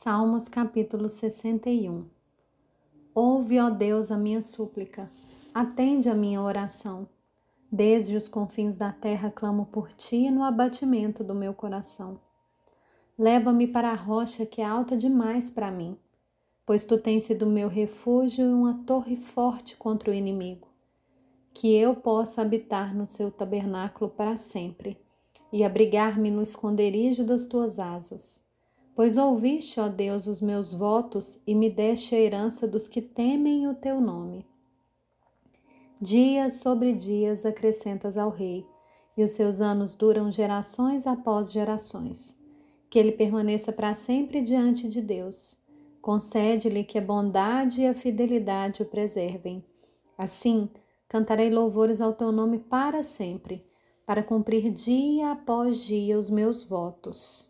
Salmos capítulo 61 Ouve, ó Deus, a minha súplica, atende a minha oração. Desde os confins da terra clamo por ti no abatimento do meu coração. Leva-me para a rocha que é alta demais para mim, pois tu tens sido meu refúgio e uma torre forte contra o inimigo. Que eu possa habitar no seu tabernáculo para sempre e abrigar-me no esconderijo das tuas asas Pois ouviste, ó Deus, os meus votos e me deste a herança dos que temem o teu nome. Dias sobre dias acrescentas ao rei, e os seus anos duram gerações após gerações. Que ele permaneça para sempre diante de Deus. Concede-lhe que a bondade e a fidelidade o preservem. Assim, cantarei louvores ao teu nome para sempre, para cumprir dia após dia os meus votos.